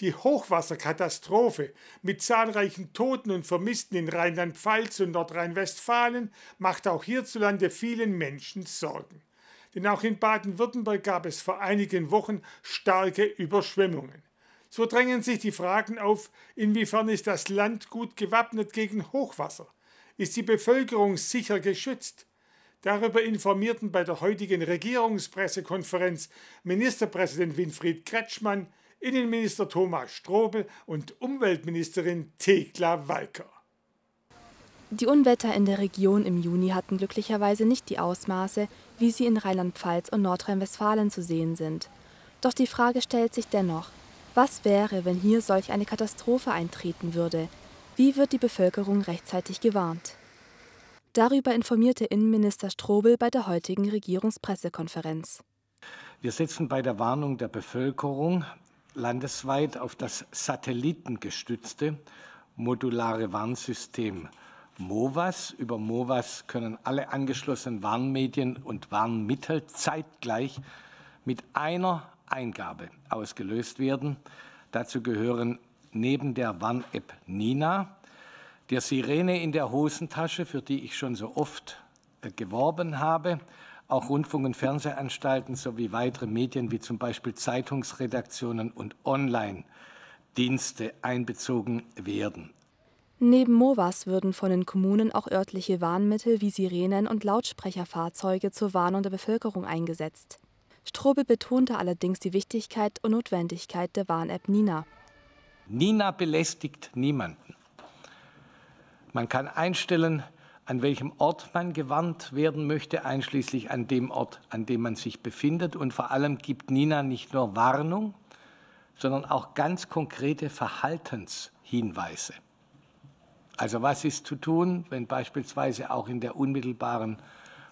Die Hochwasserkatastrophe mit zahlreichen Toten und Vermissten in Rheinland-Pfalz und Nordrhein-Westfalen macht auch hierzulande vielen Menschen Sorgen. Denn auch in Baden-Württemberg gab es vor einigen Wochen starke Überschwemmungen. So drängen sich die Fragen auf, inwiefern ist das Land gut gewappnet gegen Hochwasser? Ist die Bevölkerung sicher geschützt? Darüber informierten bei der heutigen Regierungspressekonferenz Ministerpräsident Winfried Kretschmann, Innenminister Thomas Strobel und Umweltministerin Thekla Walker. Die Unwetter in der Region im Juni hatten glücklicherweise nicht die Ausmaße, wie sie in Rheinland-Pfalz und Nordrhein-Westfalen zu sehen sind. Doch die Frage stellt sich dennoch, was wäre, wenn hier solch eine Katastrophe eintreten würde? Wie wird die Bevölkerung rechtzeitig gewarnt? Darüber informierte Innenminister Strobel bei der heutigen Regierungspressekonferenz. Wir setzen bei der Warnung der Bevölkerung landesweit auf das satellitengestützte modulare Warnsystem MOVAS. Über MOVAS können alle angeschlossenen Warnmedien und Warnmittel zeitgleich mit einer Eingabe ausgelöst werden. Dazu gehören neben der Warn-App Nina der Sirene in der Hosentasche, für die ich schon so oft äh, geworben habe, auch Rundfunk- und Fernsehanstalten sowie weitere Medien wie zum Beispiel Zeitungsredaktionen und Online-Dienste einbezogen werden. Neben MOVAS würden von den Kommunen auch örtliche Warnmittel wie Sirenen und Lautsprecherfahrzeuge zur Warnung der Bevölkerung eingesetzt. Strobel betonte allerdings die Wichtigkeit und Notwendigkeit der Warn-App Nina. Nina belästigt niemanden. Man kann einstellen, an welchem Ort man gewarnt werden möchte, einschließlich an dem Ort, an dem man sich befindet. Und vor allem gibt Nina nicht nur Warnung, sondern auch ganz konkrete Verhaltenshinweise. Also was ist zu tun, wenn beispielsweise auch in der unmittelbaren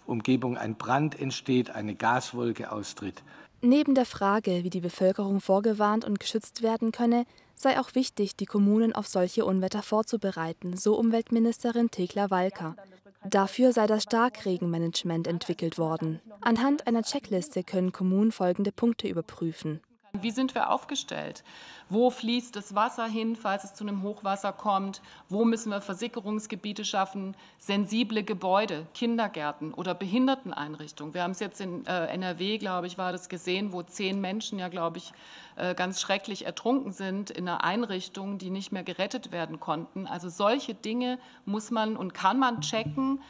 Umgebung ein Brand entsteht, eine Gaswolke austritt. Neben der Frage, wie die Bevölkerung vorgewarnt und geschützt werden könne, sei auch wichtig, die Kommunen auf solche Unwetter vorzubereiten, so Umweltministerin Thekla Walker. Dafür sei das Starkregenmanagement entwickelt worden. Anhand einer Checkliste können Kommunen folgende Punkte überprüfen. Wie sind wir aufgestellt? Wo fließt das Wasser hin, falls es zu einem Hochwasser kommt? Wo müssen wir Versickerungsgebiete schaffen? Sensible Gebäude, Kindergärten oder Behinderteneinrichtungen. Wir haben es jetzt in äh, NRW, glaube ich, war das gesehen, wo zehn Menschen ja, glaube ich, äh, ganz schrecklich ertrunken sind in einer Einrichtung, die nicht mehr gerettet werden konnten. Also solche Dinge muss man und kann man checken.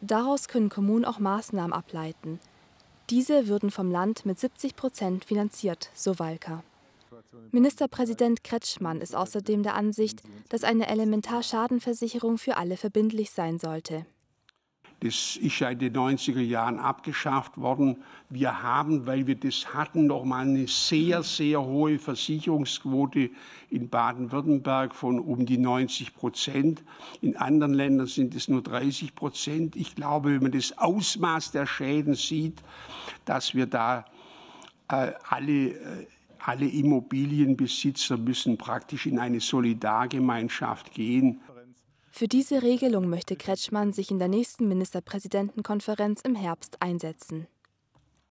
Daraus können Kommunen auch Maßnahmen ableiten. Diese würden vom Land mit 70 Prozent finanziert, so Walker. Ministerpräsident Kretschmann ist außerdem der Ansicht, dass eine Elementarschadenversicherung für alle verbindlich sein sollte. Das ist ja in den 90er Jahren abgeschafft worden. Wir haben, weil wir das hatten, noch mal eine sehr, sehr hohe Versicherungsquote in Baden-Württemberg von um die 90 Prozent. In anderen Ländern sind es nur 30 Prozent. Ich glaube, wenn man das Ausmaß der Schäden sieht, dass wir da äh, alle äh, alle Immobilienbesitzer müssen praktisch in eine Solidargemeinschaft gehen. Für diese Regelung möchte Kretschmann sich in der nächsten Ministerpräsidentenkonferenz im Herbst einsetzen.